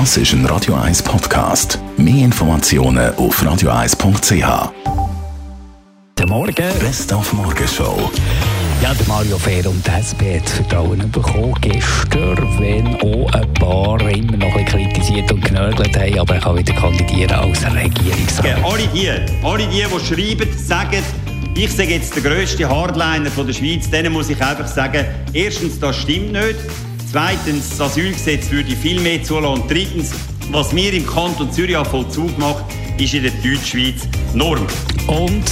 Das ist ein Radio 1 Podcast. Mehr Informationen auf radio1.ch. Der Morgen. Best auf Morgenshow. Ja, der Mario Fehr und die SP hat Vertrauen bekommen gestern, wenn auch ein paar immer noch ein bisschen kritisiert und genörgelt haben, aber er kann wieder kandidieren als Regierungsrat. Ja, alle die, alle die, die schreiben, sagen, ich sage jetzt der grösste Hardliner von der Schweiz, denen muss ich einfach sagen, erstens, das stimmt nicht. Zweitens, das Asylgesetz würde viel mehr zulassen. Und drittens, was wir im Kanton Zürich an Vollzug macht, ist in der Deutschschweiz Norm. Und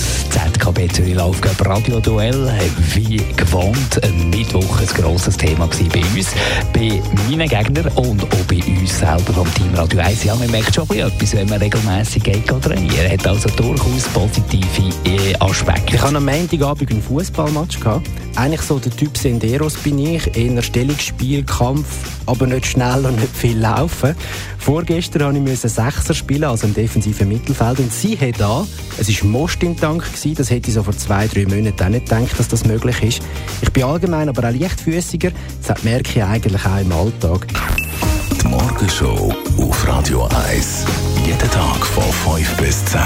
ZKB Zürich Laufgab Radio Duell, wie gewohnt, Mittwoch ein grosses Thema bei uns, bei meinen Gegnern und auch bei uns selber vom Team Radio 1. Ja, man merkt schon etwas, wenn man regelmäßig geht trainieren. Hat also durchaus positive äh, Aspekte. Ich hatte am Montagabend einen Fußballmatch. Eigentlich so der Typ Senderos bin ich, eher Stellungsspiel, Kampf, aber nicht schnell und nicht viel laufen. Vorgestern musste ich Sechser spielen, also im defensiven Mittelfeld. Und sie hat da, es war Most im Tank, gewesen, das hätte ich so vor zwei, drei Monaten auch nicht gedacht, dass das möglich ist. Ich bin allgemein aber auch leichtfüßiger, das merke ich eigentlich auch im Alltag. Die Morgenshow auf Radio 1. Jeden Tag von 5 bis 10.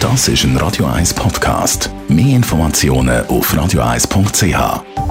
Das ist ein Radio 1 Podcast. Mehr Informationen auf radio1.ch.